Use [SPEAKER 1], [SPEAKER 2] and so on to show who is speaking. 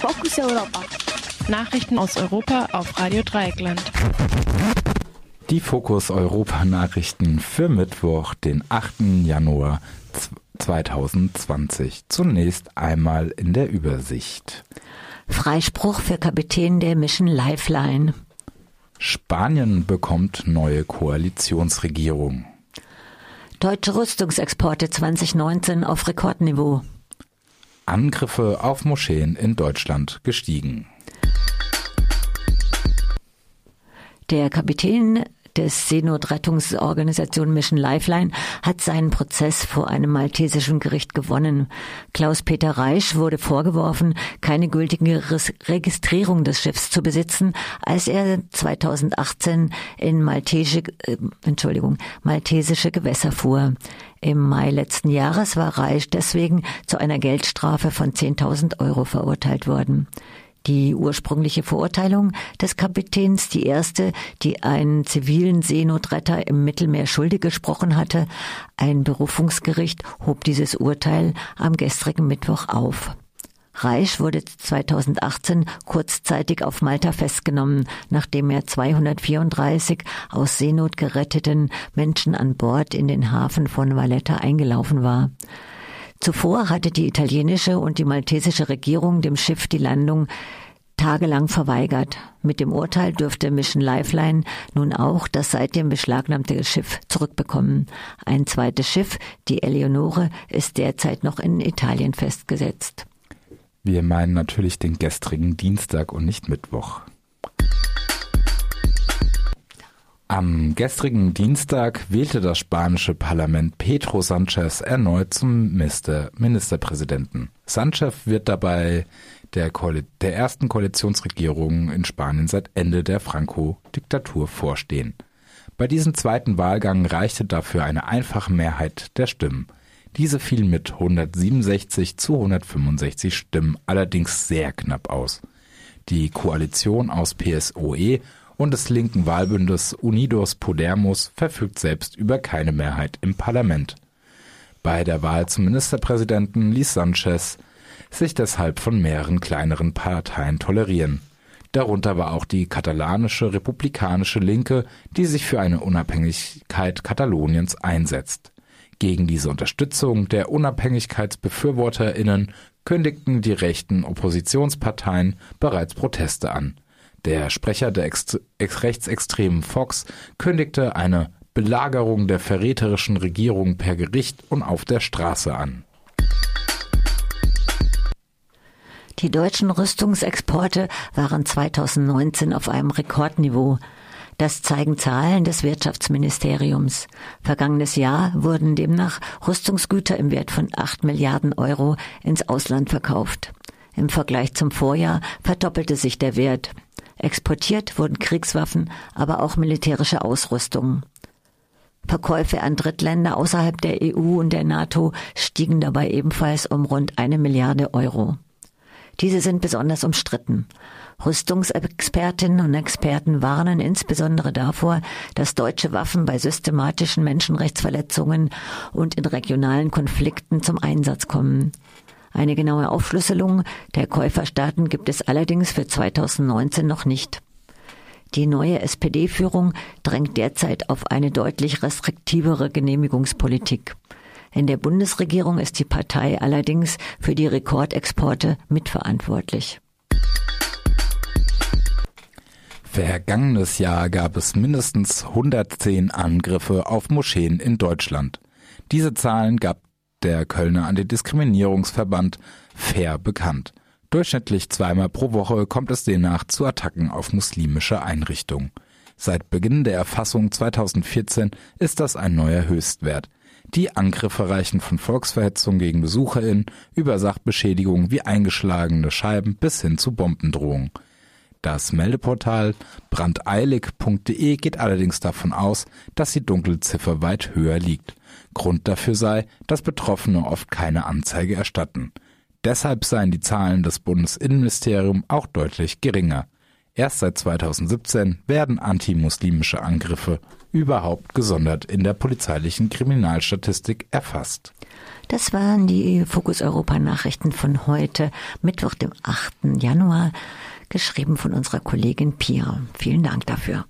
[SPEAKER 1] Fokus Europa.
[SPEAKER 2] Nachrichten aus Europa auf Radio Dreieckland.
[SPEAKER 3] Die Fokus Europa Nachrichten für Mittwoch, den 8. Januar 2020. Zunächst einmal in der Übersicht.
[SPEAKER 4] Freispruch für Kapitän der Mission Lifeline.
[SPEAKER 3] Spanien bekommt neue Koalitionsregierung.
[SPEAKER 4] Deutsche Rüstungsexporte 2019 auf Rekordniveau.
[SPEAKER 3] Angriffe auf Moscheen in Deutschland gestiegen.
[SPEAKER 4] Der Kapitän des Seenotrettungsorganisation Mission Lifeline hat seinen Prozess vor einem maltesischen Gericht gewonnen. Klaus-Peter Reisch wurde vorgeworfen, keine gültige Registrierung des Schiffs zu besitzen, als er 2018 in maltesische, äh, Entschuldigung, maltesische Gewässer fuhr. Im Mai letzten Jahres war Reisch deswegen zu einer Geldstrafe von 10.000 Euro verurteilt worden. Die ursprüngliche Verurteilung des Kapitäns, die erste, die einen zivilen Seenotretter im Mittelmeer schuldig gesprochen hatte, ein Berufungsgericht hob dieses Urteil am gestrigen Mittwoch auf. Reisch wurde 2018 kurzzeitig auf Malta festgenommen, nachdem er 234 aus Seenot geretteten Menschen an Bord in den Hafen von Valletta eingelaufen war. Zuvor hatte die italienische und die maltesische Regierung dem Schiff die Landung tagelang verweigert. Mit dem Urteil dürfte Mission Lifeline nun auch das seitdem beschlagnahmte Schiff zurückbekommen. Ein zweites Schiff, die Eleonore, ist derzeit noch in Italien festgesetzt.
[SPEAKER 3] Wir meinen natürlich den gestrigen Dienstag und nicht Mittwoch. Am gestrigen Dienstag wählte das spanische Parlament Pedro Sanchez erneut zum Ministerpräsidenten. Sanchez wird dabei der, der ersten Koalitionsregierung in Spanien seit Ende der Franco-Diktatur vorstehen. Bei diesem zweiten Wahlgang reichte dafür eine einfache Mehrheit der Stimmen. Diese fiel mit 167 zu 165 Stimmen allerdings sehr knapp aus. Die Koalition aus PSOE und des linken Wahlbündes Unidos Podemos verfügt selbst über keine Mehrheit im Parlament. Bei der Wahl zum Ministerpräsidenten ließ Sanchez sich deshalb von mehreren kleineren Parteien tolerieren. Darunter war auch die katalanische republikanische Linke, die sich für eine Unabhängigkeit Kataloniens einsetzt. Gegen diese Unterstützung der Unabhängigkeitsbefürworterinnen kündigten die rechten Oppositionsparteien bereits Proteste an. Der Sprecher der Ext rechtsextremen Fox kündigte eine Belagerung der verräterischen Regierung per Gericht und auf der Straße an.
[SPEAKER 4] Die deutschen Rüstungsexporte waren 2019 auf einem Rekordniveau. Das zeigen Zahlen des Wirtschaftsministeriums. Vergangenes Jahr wurden demnach Rüstungsgüter im Wert von 8 Milliarden Euro ins Ausland verkauft. Im Vergleich zum Vorjahr verdoppelte sich der Wert. Exportiert wurden Kriegswaffen, aber auch militärische Ausrüstung. Verkäufe an Drittländer außerhalb der EU und der NATO stiegen dabei ebenfalls um rund eine Milliarde Euro. Diese sind besonders umstritten. Rüstungsexpertinnen und Experten warnen insbesondere davor, dass deutsche Waffen bei systematischen Menschenrechtsverletzungen und in regionalen Konflikten zum Einsatz kommen. Eine genaue Aufschlüsselung der Käuferstaaten gibt es allerdings für 2019 noch nicht. Die neue SPD-Führung drängt derzeit auf eine deutlich restriktivere Genehmigungspolitik. In der Bundesregierung ist die Partei allerdings für die Rekordexporte mitverantwortlich.
[SPEAKER 3] Vergangenes Jahr gab es mindestens 110 Angriffe auf Moscheen in Deutschland. Diese Zahlen gab der Kölner Antidiskriminierungsverband fair bekannt. Durchschnittlich zweimal pro Woche kommt es demnach zu Attacken auf muslimische Einrichtungen. Seit Beginn der Erfassung 2014 ist das ein neuer Höchstwert. Die Angriffe reichen von Volksverhetzung gegen BesucherInnen über Sachbeschädigungen wie eingeschlagene Scheiben bis hin zu Bombendrohungen. Das Meldeportal brandeilig.de geht allerdings davon aus, dass die Dunkelziffer weit höher liegt. Grund dafür sei, dass Betroffene oft keine Anzeige erstatten. Deshalb seien die Zahlen des Bundesinnenministeriums auch deutlich geringer. Erst seit 2017 werden antimuslimische Angriffe überhaupt gesondert in der polizeilichen Kriminalstatistik erfasst.
[SPEAKER 4] Das waren die Fokus Europa Nachrichten von heute, Mittwoch, dem 8. Januar, geschrieben von unserer Kollegin Pia. Vielen Dank dafür.